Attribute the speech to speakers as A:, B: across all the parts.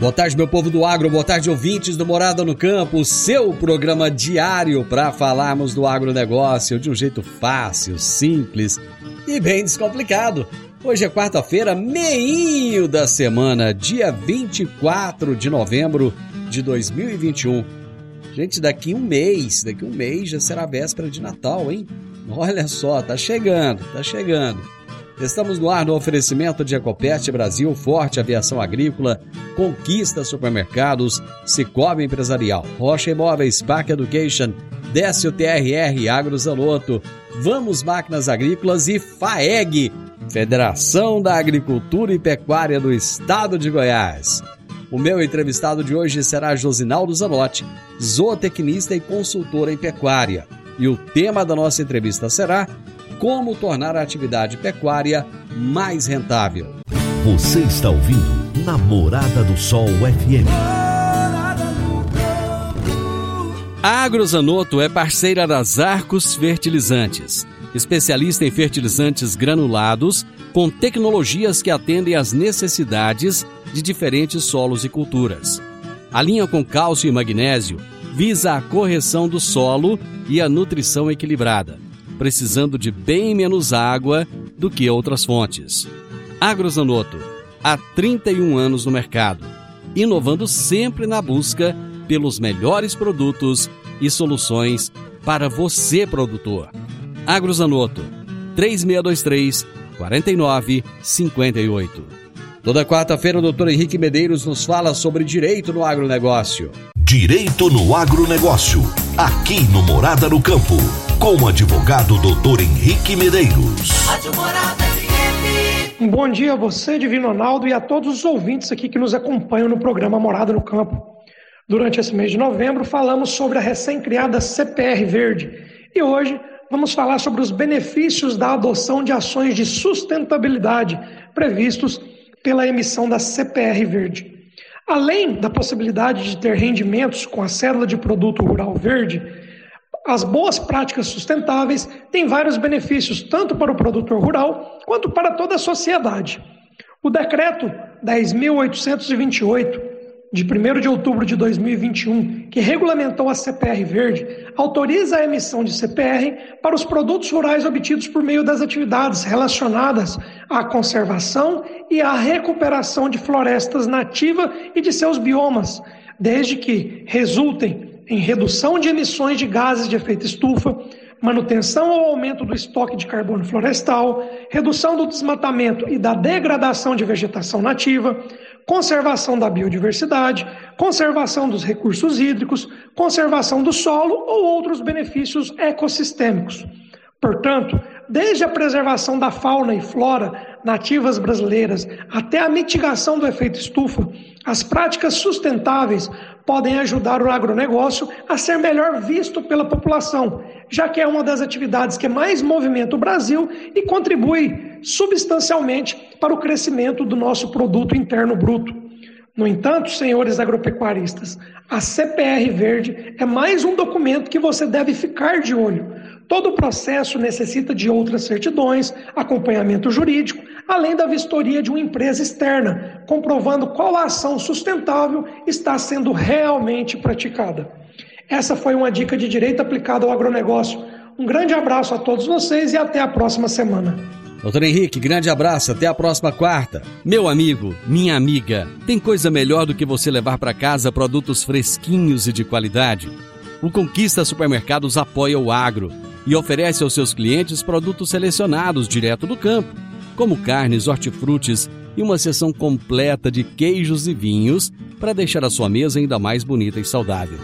A: Boa tarde, meu povo do agro, boa tarde, ouvintes do Morada no Campo, seu programa diário para falarmos do agronegócio de um jeito fácil, simples e bem descomplicado. Hoje é quarta-feira, meinho da semana, dia 24 de novembro de 2021. Gente, daqui um mês, daqui um mês já será véspera de Natal, hein? Olha só, tá chegando, tá chegando. Estamos no ar no oferecimento de Ecopest Brasil, Forte Aviação Agrícola, Conquista Supermercados, Cicobi Empresarial, Rocha Imóveis, Park Education, Décio TRR, Agrozanoto, Vamos Máquinas Agrícolas e FAEG, Federação da Agricultura e Pecuária do Estado de Goiás. O meu entrevistado de hoje será Josinaldo Zanotti, zootecnista e consultor em pecuária. E o tema da nossa entrevista será como tornar a atividade pecuária mais rentável.
B: Você está ouvindo Namorada do Sol FM.
A: A Agrozanoto é parceira das Arcos Fertilizantes, especialista em fertilizantes granulados com tecnologias que atendem às necessidades de diferentes solos e culturas. A linha com cálcio e magnésio visa a correção do solo e a nutrição equilibrada precisando de bem menos água do que outras fontes. Agrozanoto, há 31 anos no mercado, inovando sempre na busca pelos melhores produtos e soluções para você, produtor. Agrozanoto, 3623 4958. Toda quarta-feira, o doutor Henrique Medeiros nos fala sobre direito no agronegócio.
B: Direito no agronegócio, aqui no Morada no Campo com o advogado doutor Henrique Medeiros.
C: Um bom dia a você, Divino Ronaldo, e a todos os ouvintes aqui que nos acompanham no programa Morada no Campo. Durante esse mês de novembro, falamos sobre a recém-criada CPR Verde e hoje vamos falar sobre os benefícios da adoção de ações de sustentabilidade previstos pela emissão da CPR Verde. Além da possibilidade de ter rendimentos com a cédula de produto rural verde, as boas práticas sustentáveis têm vários benefícios, tanto para o produtor rural quanto para toda a sociedade. O decreto 10.828, de 1 de outubro de 2021, que regulamentou a CPR Verde, autoriza a emissão de CPR para os produtos rurais obtidos por meio das atividades relacionadas à conservação e à recuperação de florestas nativas e de seus biomas, desde que resultem em redução de emissões de gases de efeito estufa, manutenção ou aumento do estoque de carbono florestal, redução do desmatamento e da degradação de vegetação nativa, conservação da biodiversidade, conservação dos recursos hídricos, conservação do solo ou outros benefícios ecossistêmicos. Portanto, desde a preservação da fauna e flora nativas brasileiras até a mitigação do efeito estufa, as práticas sustentáveis podem ajudar o agronegócio a ser melhor visto pela população, já que é uma das atividades que mais movimenta o Brasil e contribui substancialmente para o crescimento do nosso produto interno bruto. No entanto, senhores agropecuaristas, a CPR Verde é mais um documento que você deve ficar de olho. Todo o processo necessita de outras certidões, acompanhamento jurídico, além da vistoria de uma empresa externa, comprovando qual ação sustentável está sendo realmente praticada. Essa foi uma dica de direito aplicado ao agronegócio. Um grande abraço a todos vocês e até a próxima semana.
A: Doutor Henrique, grande abraço, até a próxima quarta. Meu amigo, minha amiga, tem coisa melhor do que você levar para casa produtos fresquinhos e de qualidade? O Conquista Supermercados apoia o agro e oferece aos seus clientes produtos selecionados direto do campo, como carnes, hortifrutis e uma seção completa de queijos e vinhos para deixar a sua mesa ainda mais bonita e saudável.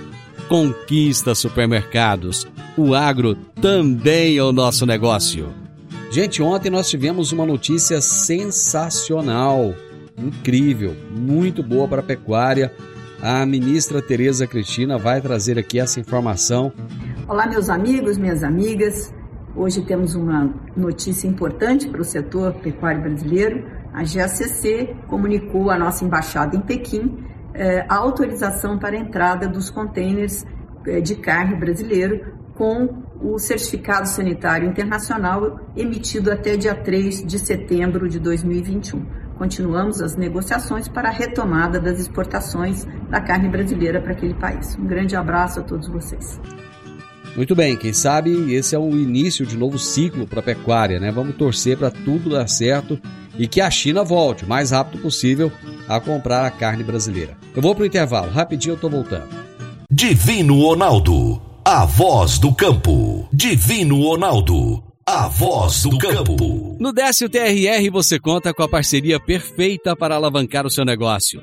A: Conquista Supermercados. O agro também é o nosso negócio. Gente, ontem nós tivemos uma notícia sensacional, incrível, muito boa para a pecuária. A ministra Tereza Cristina vai trazer aqui essa informação.
D: Olá, meus amigos, minhas amigas. Hoje temos uma notícia importante para o setor pecuário brasileiro. A GACC comunicou à nossa embaixada em Pequim eh, a autorização para a entrada dos contêineres eh, de carne brasileiro com o certificado sanitário internacional emitido até dia 3 de setembro de 2021. Continuamos as negociações para a retomada das exportações da carne brasileira para aquele país. Um grande abraço a todos vocês.
A: Muito bem, quem sabe esse é o início de novo ciclo para a pecuária, né? Vamos torcer para tudo dar certo e que a China volte o mais rápido possível a comprar a carne brasileira. Eu vou para o intervalo, rapidinho eu estou voltando.
B: Divino Ronaldo, a voz do campo. Divino Ronaldo, a voz do campo.
A: No Décio TRR você conta com a parceria perfeita para alavancar o seu negócio.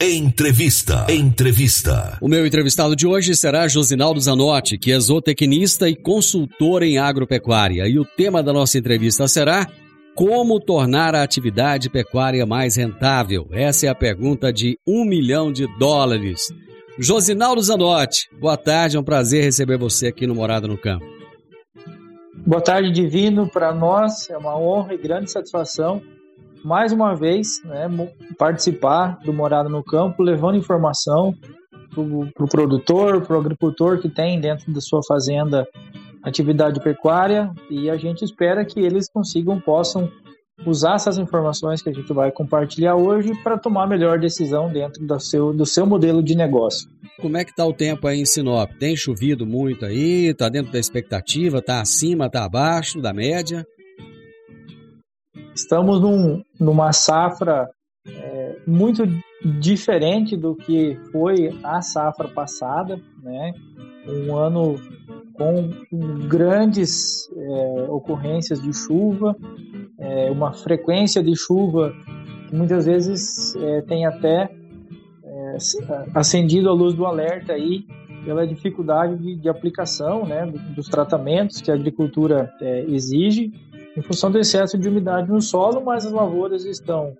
B: Entrevista. Entrevista.
A: O meu entrevistado de hoje será Josinaldo Zanotti, que é zootecnista e consultor em agropecuária. E o tema da nossa entrevista será como tornar a atividade pecuária mais rentável? Essa é a pergunta de um milhão de dólares. Josinaldo Zanotti, boa tarde, é um prazer receber você aqui no Morada no Campo.
E: Boa tarde, Divino. Para nós é uma honra e grande satisfação mais uma vez, né, participar do Morada no Campo, levando informação para o pro produtor, para o agricultor que tem dentro da sua fazenda atividade pecuária e a gente espera que eles consigam, possam usar essas informações que a gente vai compartilhar hoje para tomar a melhor decisão dentro do seu, do seu modelo de negócio.
A: Como é que está o tempo aí em Sinop? Tem chovido muito aí? Está dentro da expectativa? Está acima? Está abaixo da média?
E: Estamos num, numa safra é, muito diferente do que foi a safra passada, né? Um ano com grandes é, ocorrências de chuva, é, uma frequência de chuva que muitas vezes é, tem até é, acendido a luz do alerta aí pela dificuldade de, de aplicação né, dos tratamentos que a agricultura é, exige em função do excesso de umidade no solo, mas as lavouras estão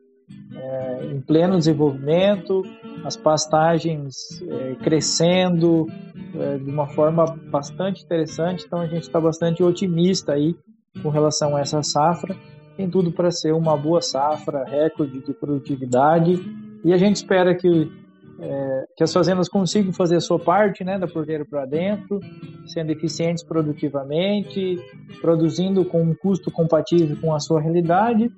E: é, em pleno desenvolvimento, as pastagens é, crescendo é, de uma forma bastante interessante, então a gente está bastante otimista aí com relação a essa safra. Tem tudo para ser uma boa safra, recorde de produtividade, e a gente espera que é, que as fazendas consigam fazer a sua parte, né, da porteira para dentro, sendo eficientes produtivamente, produzindo com um custo compatível com a sua realidade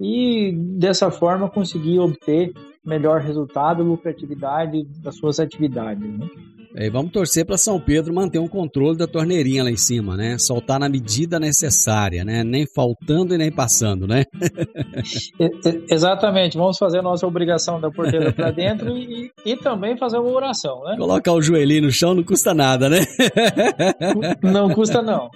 E: e dessa forma conseguir obter melhor resultado lucratividade das suas atividades. Né?
A: É, vamos torcer para São Pedro manter um controle da torneirinha lá em cima, né? Soltar na medida necessária, né? Nem faltando e nem passando, né?
E: Exatamente. Vamos fazer a nossa obrigação da porteira para dentro e, e também fazer uma oração, né?
A: Colocar o joelhinho no chão não custa nada, né?
E: Não custa não.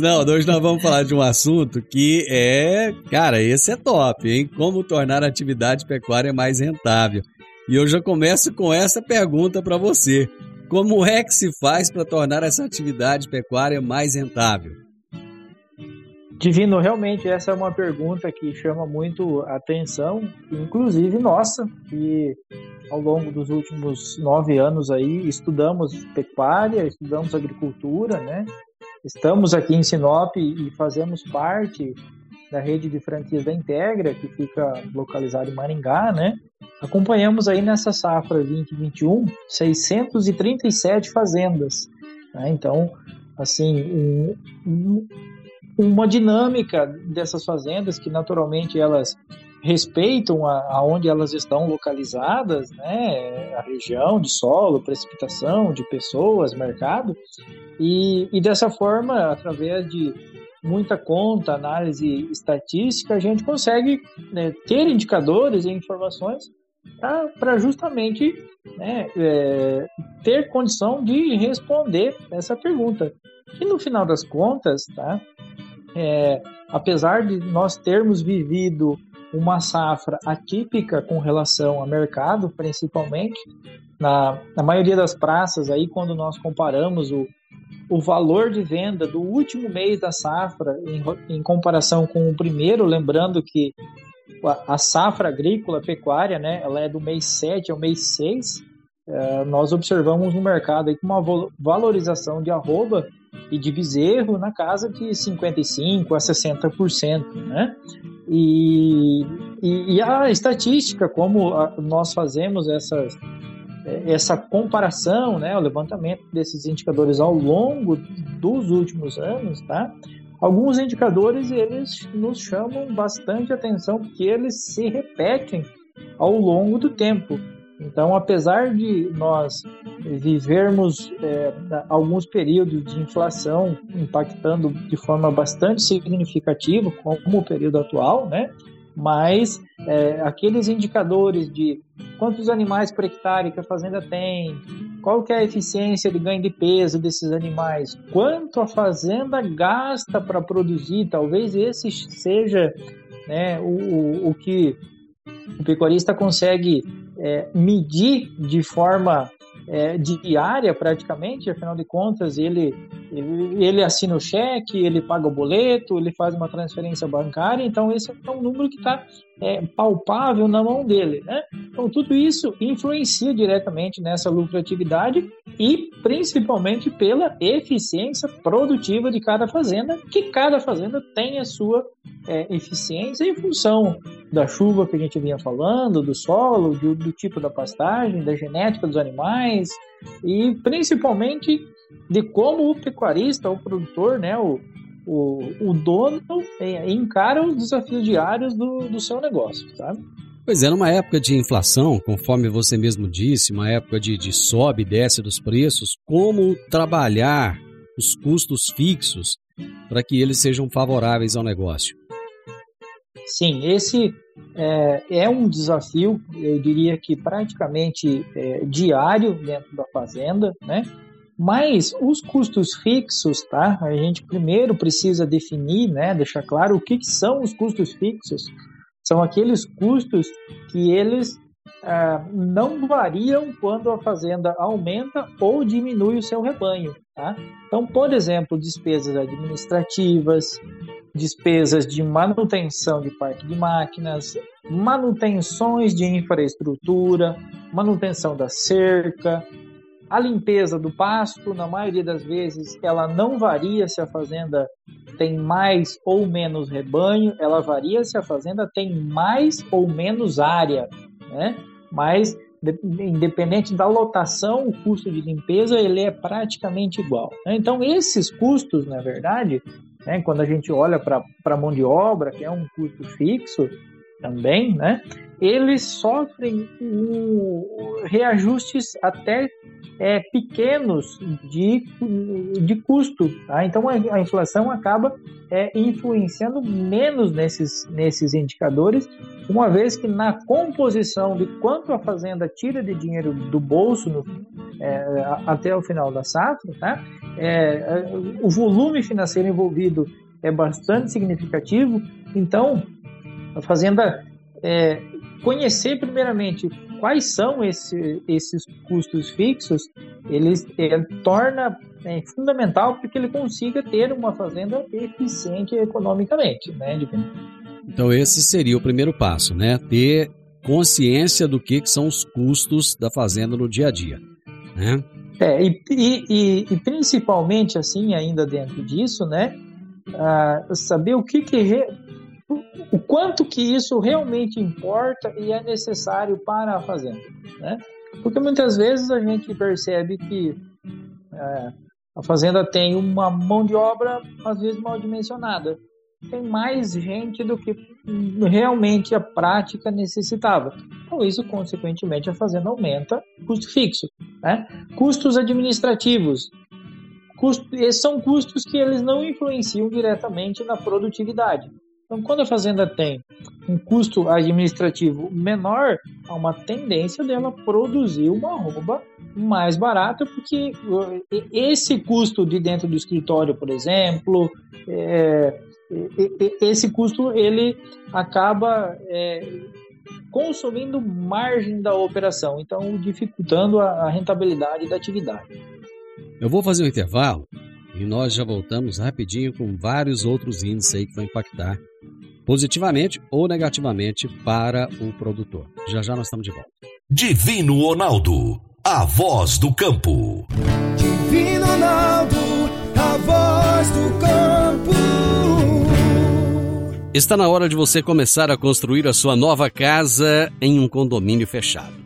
A: Não, hoje nós vamos falar de um assunto que é, cara, esse é top, hein? Como tornar a atividade pecuária mais rentável. E eu já começo com essa pergunta para você: como é que se faz para tornar essa atividade pecuária mais rentável?
E: Divino, realmente essa é uma pergunta que chama muito atenção, inclusive nossa, que ao longo dos últimos nove anos aí estudamos pecuária, estudamos agricultura, né? Estamos aqui em Sinop e fazemos parte da rede de franquias da Integra, que fica localizada em Maringá, né? Acompanhamos aí nessa safra 2021 637 fazendas. Né? Então, assim, um, uma dinâmica dessas fazendas que naturalmente elas respeitam aonde elas estão localizadas, né, a região de solo, precipitação, de pessoas, mercado, e, e dessa forma, através de muita conta, análise estatística, a gente consegue né, ter indicadores e informações para justamente né, é, ter condição de responder essa pergunta. E no final das contas, tá, é, apesar de nós termos vivido uma safra atípica com relação ao mercado, principalmente, na, na maioria das praças, aí quando nós comparamos o, o valor de venda do último mês da safra em, em comparação com o primeiro, lembrando que a, a, safra agrícola pecuária, né, ela é do mês 7 ao mês 6, é, nós observamos no mercado aí uma valorização de arroba e de bezerro na casa de 55% a 60%, né? E, e, e a estatística, como nós fazemos essas essa comparação, né, o levantamento desses indicadores ao longo dos últimos anos, tá? Alguns indicadores eles nos chamam bastante atenção porque eles se repetem ao longo do tempo. Então, apesar de nós vivermos é, alguns períodos de inflação impactando de forma bastante significativa, como o período atual, né? mas é, aqueles indicadores de quantos animais por hectare que a fazenda tem, qual que é a eficiência de ganho de peso desses animais, quanto a fazenda gasta para produzir, talvez esse seja né, o, o, o que o pecuarista consegue é, medir de forma é, diária praticamente, afinal de contas ele, ele, assina o cheque, ele paga o boleto, ele faz uma transferência bancária, então esse é um número que está é, palpável na mão dele. Né? Então tudo isso influencia diretamente nessa lucratividade e principalmente pela eficiência produtiva de cada fazenda, que cada fazenda tem a sua é, eficiência em função da chuva que a gente vinha falando, do solo, do, do tipo da pastagem, da genética dos animais e principalmente de como o pecuarista, o produtor, né, o, o, o dono é, encara os desafios diários do, do seu negócio, sabe?
A: Pois é, numa época de inflação, conforme você mesmo disse, uma época de, de sobe e desce dos preços, como trabalhar os custos fixos para que eles sejam favoráveis ao negócio?
E: Sim, esse é, é, um desafio, eu diria que praticamente é, diário dentro da fazenda, né? Mas os custos fixos, tá? A gente primeiro precisa definir, né? Deixar claro o que, que são os custos fixos. São aqueles custos que eles ah, não variam quando a fazenda aumenta ou diminui o seu rebanho. Tá? Então, por exemplo, despesas administrativas, despesas de manutenção de parque de máquinas, manutenções de infraestrutura, manutenção da cerca, a limpeza do pasto, na maioria das vezes, ela não varia se a fazenda tem mais ou menos rebanho, ela varia se a fazenda tem mais ou menos área, né? Mas independente da lotação, o custo de limpeza ele é praticamente igual. Né? Então esses custos, na verdade, né, quando a gente olha para a mão de obra, que é um custo fixo também, né, eles sofrem um, reajustes até é, pequenos de, de custo. Tá? Então a, inflação acaba é, influenciando menos nesses, nesses indicadores, uma vez que na composição de quanto a fazenda tira de dinheiro do bolso no, é, até o final da safra, tá? É, o volume financeiro envolvido é bastante significativo. Então a fazenda é, conhecer primeiramente quais são esse, esses custos fixos, ele, ele torna é, fundamental para que ele consiga ter uma fazenda eficiente economicamente, né, Divino?
A: Então esse seria o primeiro passo, né? Ter consciência do que, que são os custos da fazenda no dia a dia, né?
E: É, e, e, e principalmente assim, ainda dentro disso, né? Uh, saber o que, que re, o quanto que isso realmente importa e é necessário para a fazenda, né? Porque muitas vezes a gente percebe que é, A fazenda tem uma mão de obra às vezes mal dimensionada. Tem mais gente do que realmente a prática necessitava. Então, isso, consequentemente, a fazenda aumenta custo fixo. Né? Custos administrativos. Custo, esses são custos que eles não influenciam diretamente na produtividade. Então, quando a fazenda tem um custo administrativo menor, há uma tendência dela produzir uma arroba mais barata, porque esse custo de dentro do escritório, por exemplo, é, esse custo ele acaba é, consumindo margem da operação, então dificultando a rentabilidade da atividade.
A: Eu vou fazer um intervalo e nós já voltamos rapidinho com vários outros índices aí que vão impactar positivamente ou negativamente para o produtor. Já já nós estamos de volta.
B: Divino Ronaldo, a voz do campo.
F: Divino Ronaldo, a voz do campo.
A: Está na hora de você começar a construir a sua nova casa em um condomínio fechado.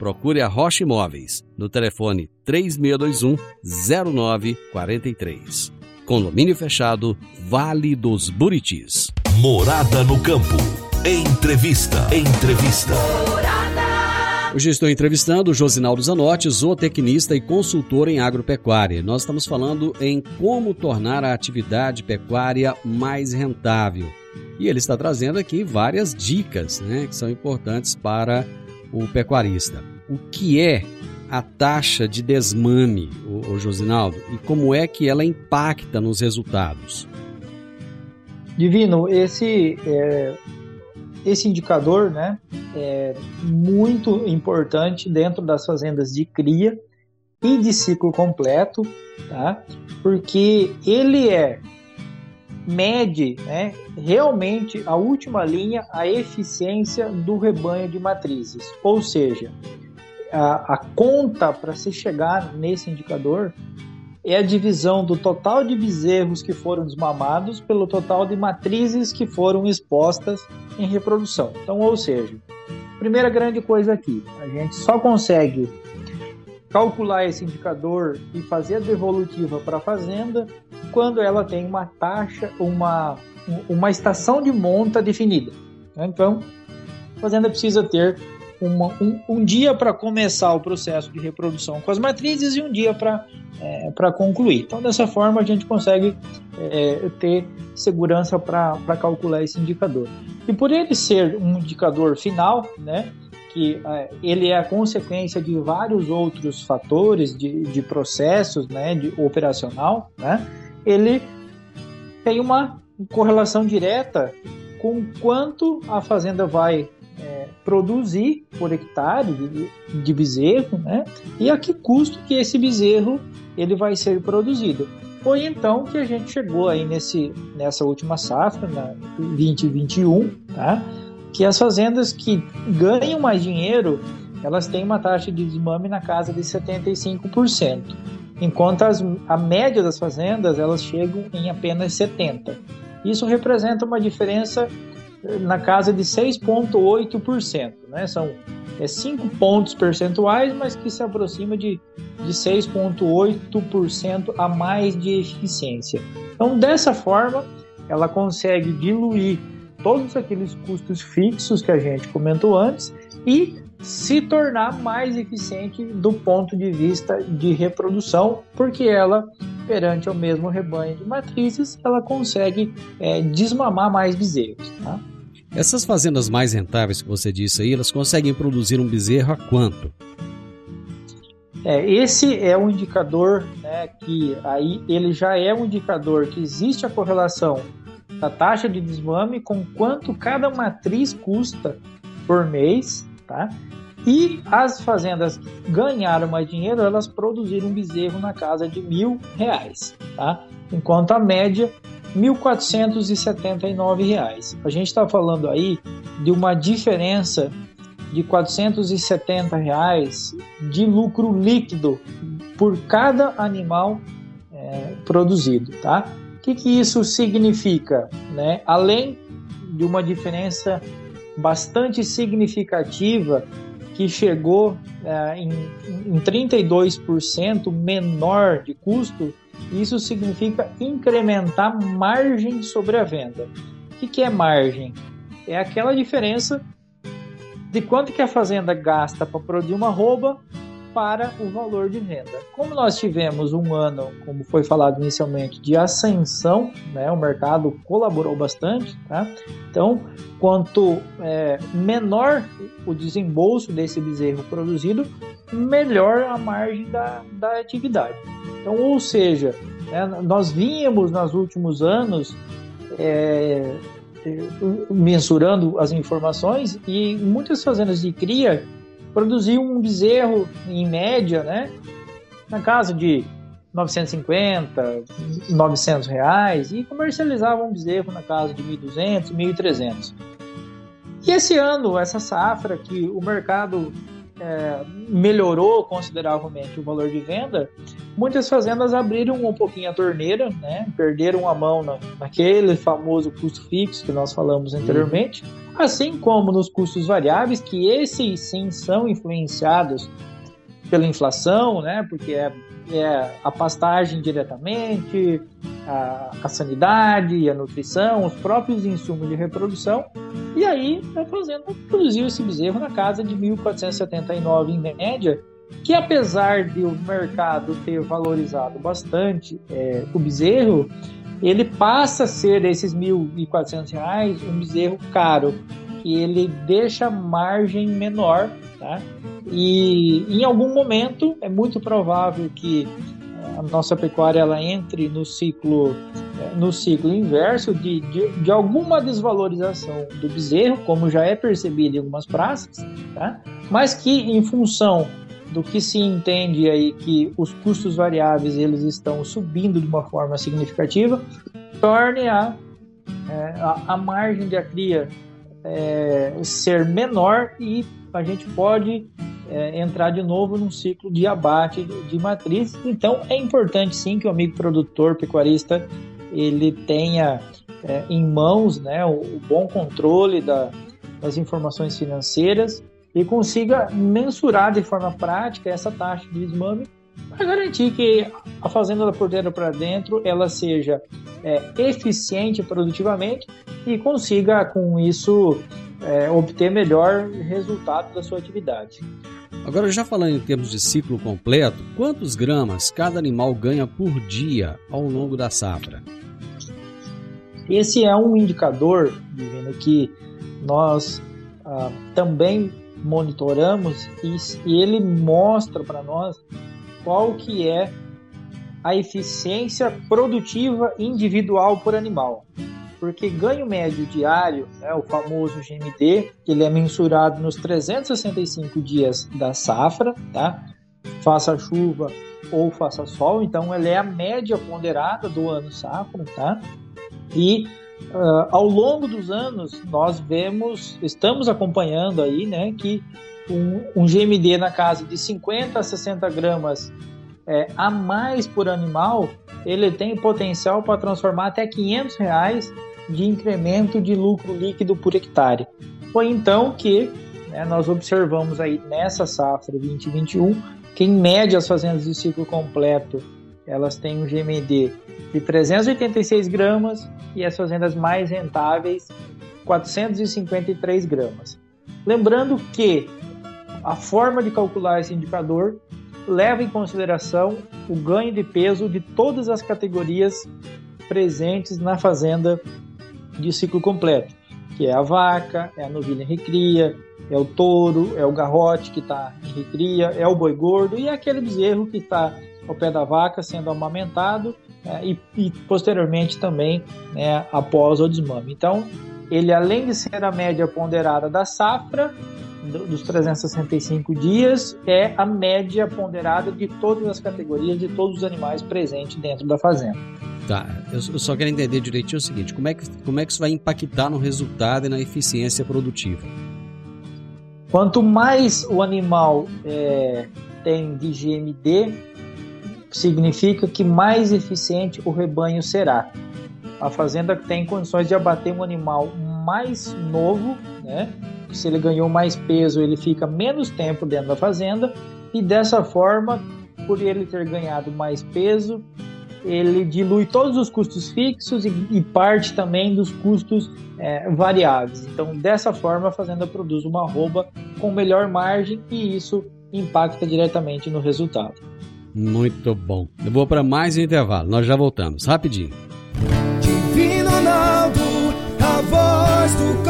A: Procure a Rocha Imóveis no telefone 3621 0943. Condomínio fechado Vale dos Buritis.
B: Morada no campo. Entrevista. Entrevista.
A: Hoje estou entrevistando o Josinaldo Zanotti, zootecnista e consultor em agropecuária. Nós estamos falando em como tornar a atividade pecuária mais rentável. E ele está trazendo aqui várias dicas né, que são importantes para o pecuarista. O que é a taxa de desmame, o, Josinaldo, e como é que ela impacta nos resultados?
E: Divino, esse é, esse indicador, né, é muito importante dentro das fazendas de cria e de ciclo completo, tá? Porque ele é mede né, realmente a última linha, a eficiência do rebanho de matrizes. Ou seja, a, a conta para se chegar nesse indicador é a divisão do total de bezerros que foram desmamados pelo total de matrizes que foram expostas em reprodução. Então, ou seja, primeira grande coisa aqui, a gente só consegue calcular esse indicador e fazer a devolutiva para a fazenda quando ela tem uma taxa, uma, uma estação de monta definida. Então, a fazenda precisa ter uma, um, um, dia para começar o processo de reprodução com as matrizes e um dia para é, concluir. Então, dessa forma, a gente consegue é, ter segurança para calcular esse indicador. E por ele ser um indicador final, né, que é, ele é a consequência de vários outros fatores de, de processos né, de operacional, né, ele tem uma correlação direta com quanto a fazenda vai produzir por hectare de, de bezerro, né? E a que custo que esse bezerro ele vai ser produzido. Foi então que a gente chegou aí nesse, nessa última safra, na 2021, tá? que as fazendas que ganham mais dinheiro, elas têm uma taxa de desmame na casa de 75%, enquanto as, a média das fazendas elas chegam em apenas 70%. Isso representa uma diferença na casa de 6,8%. Né? São é, 5 pontos percentuais, mas que se aproxima de, de 6,8% a mais de eficiência. Então, dessa forma, ela consegue diluir todos aqueles custos fixos que a gente comentou antes e se tornar mais eficiente do ponto de vista de reprodução, porque ela, perante o mesmo rebanho de matrizes, ela consegue é, desmamar mais bezerros. Tá?
A: Essas fazendas mais rentáveis que você disse aí, elas conseguem produzir um bezerro a quanto?
E: É, esse é um indicador né, que aí ele já é um indicador que existe a correlação da taxa de desmame com quanto cada matriz custa por mês, tá? E as fazendas ganharam mais dinheiro, elas produziram um bezerro na casa de mil reais, tá? Enquanto a média, R$ 1.479. A gente está falando aí de uma diferença de 470 reais de lucro líquido por cada animal é, produzido, tá? O que, que isso significa? Né? Além de uma diferença bastante significativa que chegou é, em, em 32% menor de custo, isso significa incrementar margem sobre a venda. O que, que é margem? É aquela diferença de quanto que a fazenda gasta para produzir uma roupa para o valor de venda. Como nós tivemos um ano, como foi falado inicialmente, de ascensão, né, o mercado colaborou bastante, tá? então quanto é, menor o desembolso desse bezerro produzido, melhor a margem da, da atividade. Então, ou seja, né, nós vínhamos nos últimos anos é, mensurando as informações e muitas fazendas de cria produziam um bezerro em média, né, na casa de 950, 900 reais e comercializavam um bezerro na casa de 1.200, 1.300. E esse ano, essa safra que o mercado é, melhorou consideravelmente o valor de venda, muitas fazendas abriram um pouquinho a torneira, né? perderam a mão na, naquele famoso custo fixo que nós falamos anteriormente, assim como nos custos variáveis, que esses sim são influenciados pela inflação, né? porque é, é a pastagem diretamente, a, a sanidade a nutrição, os próprios insumos de reprodução, e aí a fazenda produziu esse bezerro na casa de 1.479 em média, que apesar de o mercado ter valorizado bastante é, o bezerro, ele passa a ser desses R$ 1.400 um bezerro caro, que ele deixa margem menor, tá? E em algum momento é muito provável que a nossa pecuária ela entre no ciclo é, no ciclo inverso de, de, de, alguma desvalorização do bezerro, como já é percebido em algumas praças, tá? mas que em função do que se entende aí que os custos variáveis eles estão subindo de uma forma significativa, torne a, é, a, a, margem de cria é, ser menor e a gente pode é, entrar de novo num ciclo de abate de matriz. Então é importante sim que o amigo produtor pecuarista ele tenha é, em mãos né, o, o bom controle da, das informações financeiras e consiga mensurar de forma prática essa taxa de desmame para garantir que a fazenda da porteira para dentro ela seja é, eficiente produtivamente e consiga com isso é, obter melhor resultado da sua atividade.
A: Agora, já falando em termos de ciclo completo, quantos gramas cada animal ganha por dia ao longo da safra?
E: Esse é um indicador, Divino, que nós ah, também monitoramos e, e ele mostra para nós qual que é a eficiência produtiva individual por animal porque ganho médio diário, né, o famoso GMD, ele é mensurado nos 365 dias da safra, tá? Faça chuva ou faça sol, então ele é a média ponderada do ano safra, tá? E uh, ao longo dos anos nós vemos, estamos acompanhando aí, né, que um, um GMD na casa de 50 a 60 gramas é, a mais por animal, ele tem potencial para transformar até 500 reais de incremento de lucro líquido por hectare. Foi então que né, nós observamos aí nessa safra 2021 que em média as fazendas de ciclo completo elas têm um GMD de 386 gramas e as fazendas mais rentáveis 453 gramas. Lembrando que a forma de calcular esse indicador leva em consideração o ganho de peso de todas as categorias presentes na fazenda de ciclo completo, que é a vaca, é a novilha em recria, é o touro, é o garrote que está em recria, é o boi gordo e é aquele bezerro que está ao pé da vaca sendo amamentado é, e, e, posteriormente também né, após o desmame. Então, ele além de ser a média ponderada da safra, dos 365 dias é a média ponderada de todas as categorias de todos os animais presentes dentro da fazenda.
A: Tá, eu só quero entender direitinho o seguinte: como é que, como é que isso vai impactar no resultado e na eficiência produtiva?
E: Quanto mais o animal é, tem de GMD, significa que mais eficiente o rebanho será. A fazenda tem condições de abater um animal mais novo, né? Se ele ganhou mais peso, ele fica menos tempo dentro da fazenda e dessa forma, por ele ter ganhado mais peso, ele dilui todos os custos fixos e, e parte também dos custos é, variáveis. Então, dessa forma, a fazenda produz uma arroba com melhor margem e isso impacta diretamente no resultado.
A: Muito bom. Eu vou para mais um intervalo. Nós já voltamos, rapidinho.
F: Divino Ronaldo, a voz do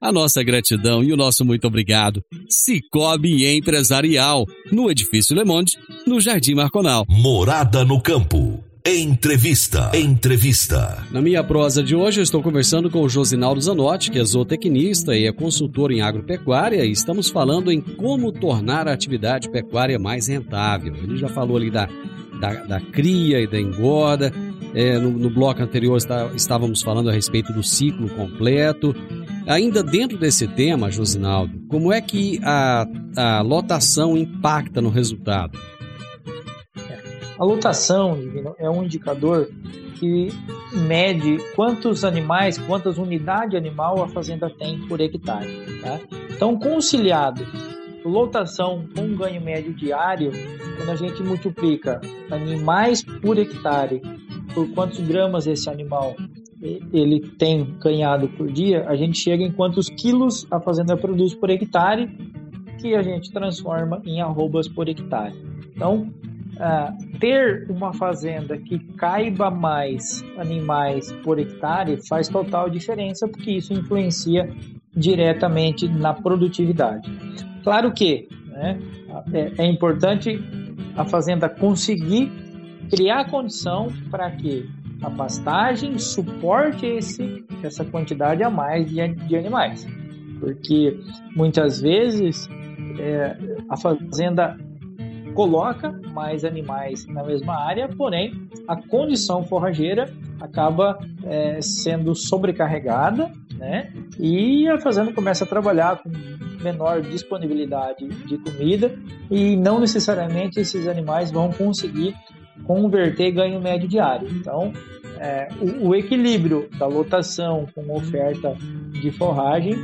A: a nossa gratidão e o nosso muito obrigado. Cicobi Empresarial, no Edifício Le Monde, no Jardim Marconal.
B: Morada no Campo. Entrevista. Entrevista.
A: Na minha prosa de hoje, eu estou conversando com o Josinaldo Zanotti, que é zootecnista e é consultor em agropecuária, e estamos falando em como tornar a atividade pecuária mais rentável. Ele já falou ali da, da, da cria e da engorda. É, no, no, bloco anterior está, estávamos falando a respeito do ciclo completo. Ainda dentro desse tema, Josinaldo, como é que a, a lotação impacta no resultado?
E: A lotação é um indicador que mede quantos animais, quantas unidades animal a fazenda tem por hectare. Tá? Então, conciliado lotação com ganho médio diário, quando a gente multiplica animais por hectare por quantos gramas esse animal ele tem ganhado por dia, a gente chega em quantos quilos a fazenda produz por hectare, que a gente transforma em arrobas por hectare. Então, uh, ter uma fazenda que caiba mais animais por hectare faz total diferença, porque isso influencia diretamente na produtividade. Claro que né, é, é importante a fazenda conseguir criar condição para que a pastagem suporte esse, essa quantidade a mais de, de animais. Porque muitas vezes é, a fazenda coloca mais animais na mesma área, porém a condição forrageira acaba é, sendo sobrecarregada, né? E a fazenda começa a trabalhar com menor disponibilidade de comida e não necessariamente esses animais vão conseguir converter ganho médio diário. Então, é, o, o, equilíbrio da lotação com oferta de forragem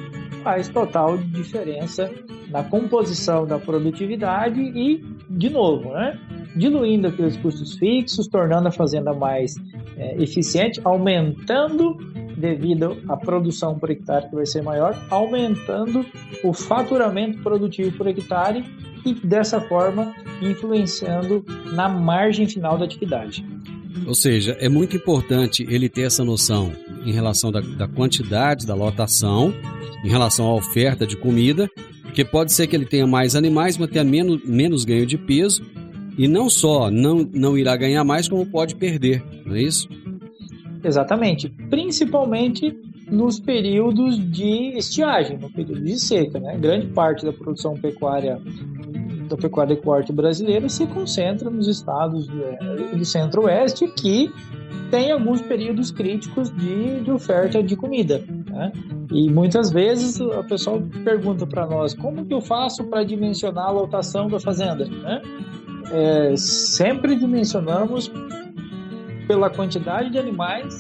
E: faz total diferença na composição da produtividade e, de novo, né, diluindo aqueles custos fixos, tornando a fazenda mais é, eficiente, aumentando devido à produção por hectare que vai ser maior, aumentando o faturamento produtivo por hectare e dessa forma influenciando na margem final da atividade.
A: Ou seja, é muito importante ele ter essa noção em relação da, da quantidade da lotação, em relação à oferta de comida, porque pode ser que ele tenha mais animais, mas tenha menos, menos ganho de peso, e não só não, não irá ganhar mais, como pode perder, não é isso?
E: Exatamente. Principalmente nos períodos de estiagem, no período de seca. Né? Grande parte da produção pecuária da pecuária de corte brasileira se concentra nos estados do centro-oeste que tem alguns períodos críticos de, de oferta de comida. Né? E muitas vezes a pessoa pergunta para nós como que eu faço para dimensionar a lotação da fazenda. Né? É, sempre dimensionamos pela quantidade de animais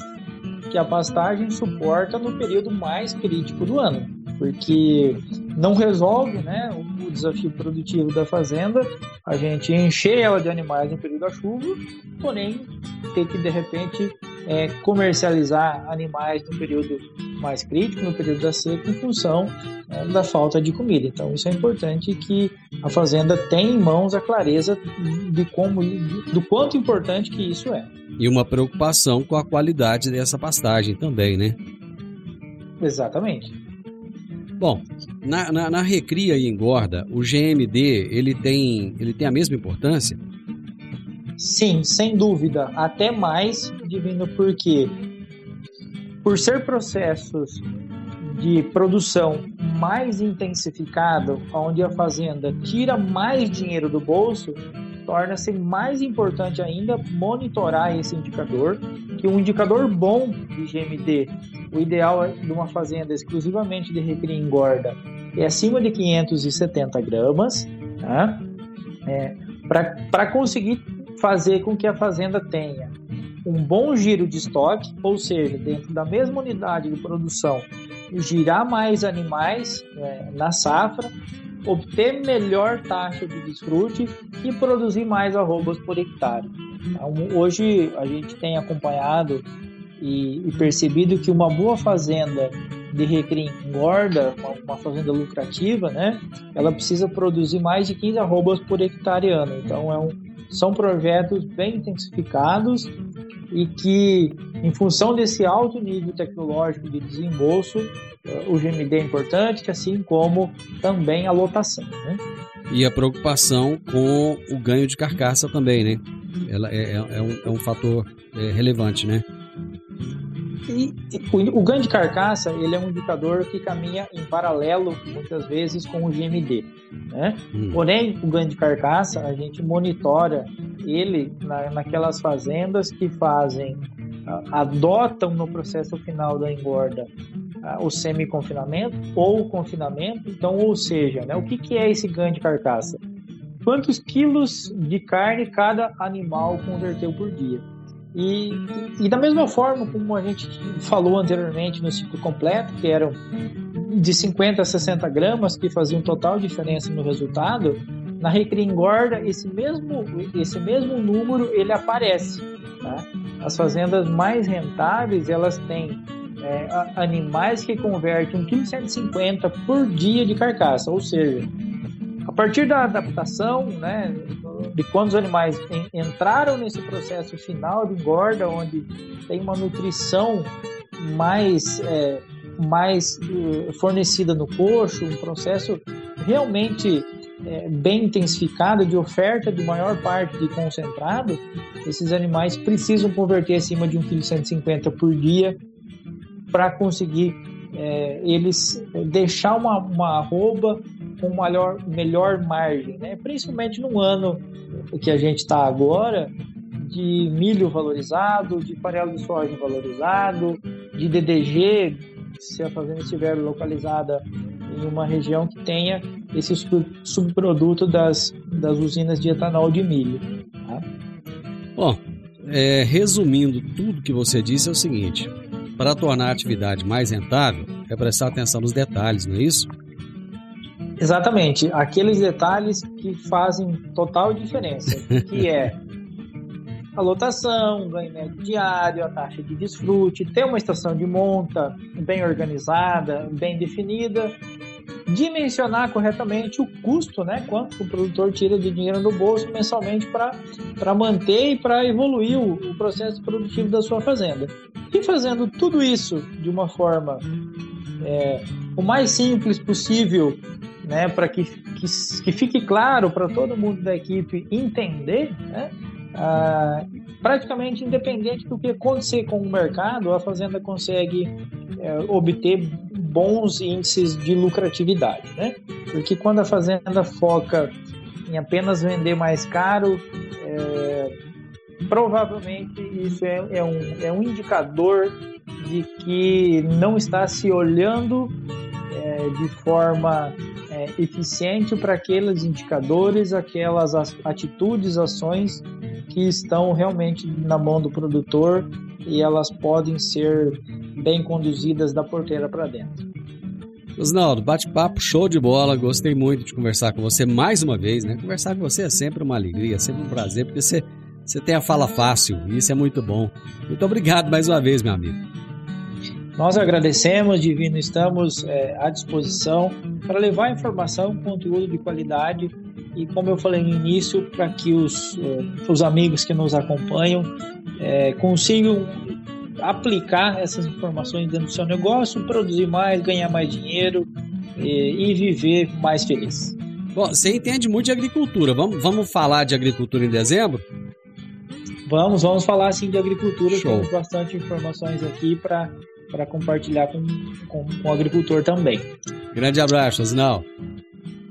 E: que a pastagem suporta no período mais crítico do ano, porque não resolve né, o desafio produtivo da fazenda. A gente encher ela de animais no período da chuva, porém ter que de repente é, comercializar animais no período mais crítico, no período da seca, em função é, da falta de comida. Então, isso é importante que a fazenda tenha em mãos a clareza de como, do quanto importante que isso é.
A: E uma preocupação com a qualidade dessa pastagem também, né?
E: Exatamente.
A: Bom, na, na, na, recria e engorda, o GMD ele tem, ele tem a mesma importância?
E: Sim, sem dúvida. Até mais, divino, porque por ser processos de produção mais intensificado, onde a fazenda tira mais dinheiro do bolso, torna-se mais importante ainda monitorar esse indicador, que um indicador bom de GMD, o ideal é de uma fazenda exclusivamente de recria engorda, é acima de 570 gramas, tá? é, para conseguir fazer com que a fazenda tenha um bom giro de estoque, ou seja, dentro da mesma unidade de produção, girar mais animais é, na safra, obter melhor taxa de desfrute e produzir mais arrobas por hectare. Então, hoje a gente tem acompanhado e, e, percebido que uma boa fazenda de recria engorda, uma, uma, fazenda lucrativa, né, ela precisa produzir mais de 15 arrobas por hectare ano. Então é um, são projetos bem intensificados e que, em função desse alto nível tecnológico de desembolso, eh, o GMD é importante, assim como também a lotação. Né?
A: E a preocupação com o ganho de carcaça também, né? Ela é, é, é, um, é um, fator é, relevante, né?
E: E, o, o, ganho de carcaça ele é um indicador que caminha em paralelo muitas vezes com o GMD. Né? Hum. Porém, o ganho de carcaça a gente monitora ele na, naquelas fazendas que fazem adotam no processo final da engorda o semi-confinamento ou o confinamento. Então, ou seja, né, o que, que é esse ganho de carcaça? Quantos quilos de carne cada animal converteu por dia? E, e, da mesma forma como a gente falou anteriormente no ciclo completo, que eram de 50 a 60 gramas, que faziam total diferença no resultado, na recria engorda, esse mesmo, esse mesmo número ele aparece. Tá? As fazendas mais rentáveis, elas têm é, animais que convertem 1,150 kg por dia de carcaça, ou seja, partir da adaptação, né, de quando os animais entraram nesse processo final de engorda, onde tem uma nutrição mais, é, mais uh, fornecida no coxo, um processo realmente é, bem intensificado de oferta de maior parte de concentrado, esses animais precisam converter acima de 1,150 kg por dia para conseguir é, eles deixar uma, uma arroba com maior, melhor margem, né? principalmente no ano que a gente está agora, de milho valorizado, de farelo de soja valorizado, de DDG, se a fazenda estiver localizada em uma região que tenha esse subproduto das, das usinas de etanol de milho. Tá?
A: Bom, é, resumindo tudo que você disse é o seguinte: para tornar a atividade mais rentável, é prestar atenção nos detalhes, não é isso?
E: Exatamente, aqueles detalhes que fazem total diferença, que é a lotação, ganho médio diário, a taxa de desfrute, ter uma estação de monta bem organizada, bem definida, dimensionar corretamente o custo, né, quanto o produtor tira de dinheiro no bolso mensalmente para manter e para evoluir o, o processo produtivo da sua fazenda. E fazendo tudo isso de uma forma é, o mais simples possível, né, para que, que, que, fique claro para todo mundo da equipe entender, né, ah, praticamente independente do que acontecer com o mercado, a fazenda consegue é, obter bons índices de lucratividade, né? Porque quando a fazenda foca em apenas vender mais caro, é, provavelmente isso é, é, um, é um indicador de que não está se olhando é, de forma é, eficiente para aqueles indicadores, aquelas atitudes, ações que estão realmente na mão do produtor e elas podem ser bem conduzidas da porteira para dentro.
A: Osnaldo, bate-papo show de bola, gostei muito de conversar com você mais uma vez, né? Conversar com você é sempre uma alegria, sempre um prazer, porque você Você tem a fala fácil, e isso é muito bom. Muito obrigado mais uma vez, meu amigo.
E: Nós agradecemos, Divino, estamos é, à disposição para levar informação, conteúdo de qualidade e, como eu falei no início, para que os, é, os amigos que nos acompanham é, consigam aplicar essas informações dentro do seu negócio, produzir mais, ganhar mais dinheiro e, e viver mais feliz.
A: Bom, você entende muito de agricultura. Vamos, vamos falar de agricultura em dezembro?
E: Vamos, vamos falar sim de agricultura. Show. Temos bastante informações aqui para para compartilhar com, com, com, o agricultor também.
A: Grande abraço, Josinal.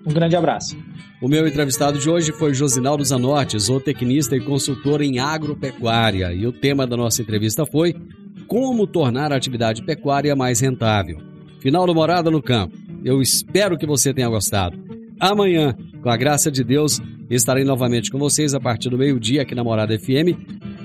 E: Um grande abraço.
A: O meu entrevistado de hoje foi Josinaldo Zanotti, zootecnista e consultor em agropecuária. E o tema da nossa entrevista foi Como tornar a atividade pecuária mais rentável. Final do Morada no Campo. Eu espero que você tenha gostado. Amanhã, com a graça de Deus, estarei novamente com vocês a partir do meio-dia aqui na Morada FM.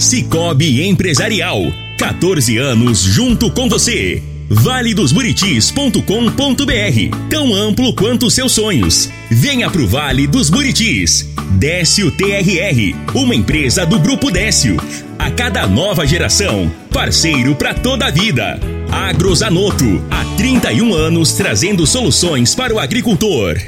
G: Cicobi Empresarial. 14 anos junto com você. valedosburitis.com.br Tão amplo quanto seus sonhos. Venha pro Vale dos Buritis. Décio TRR, uma empresa do Grupo Décio. A cada nova geração, parceiro para toda a vida. Agrozanoto, há 31 anos trazendo soluções para o agricultor.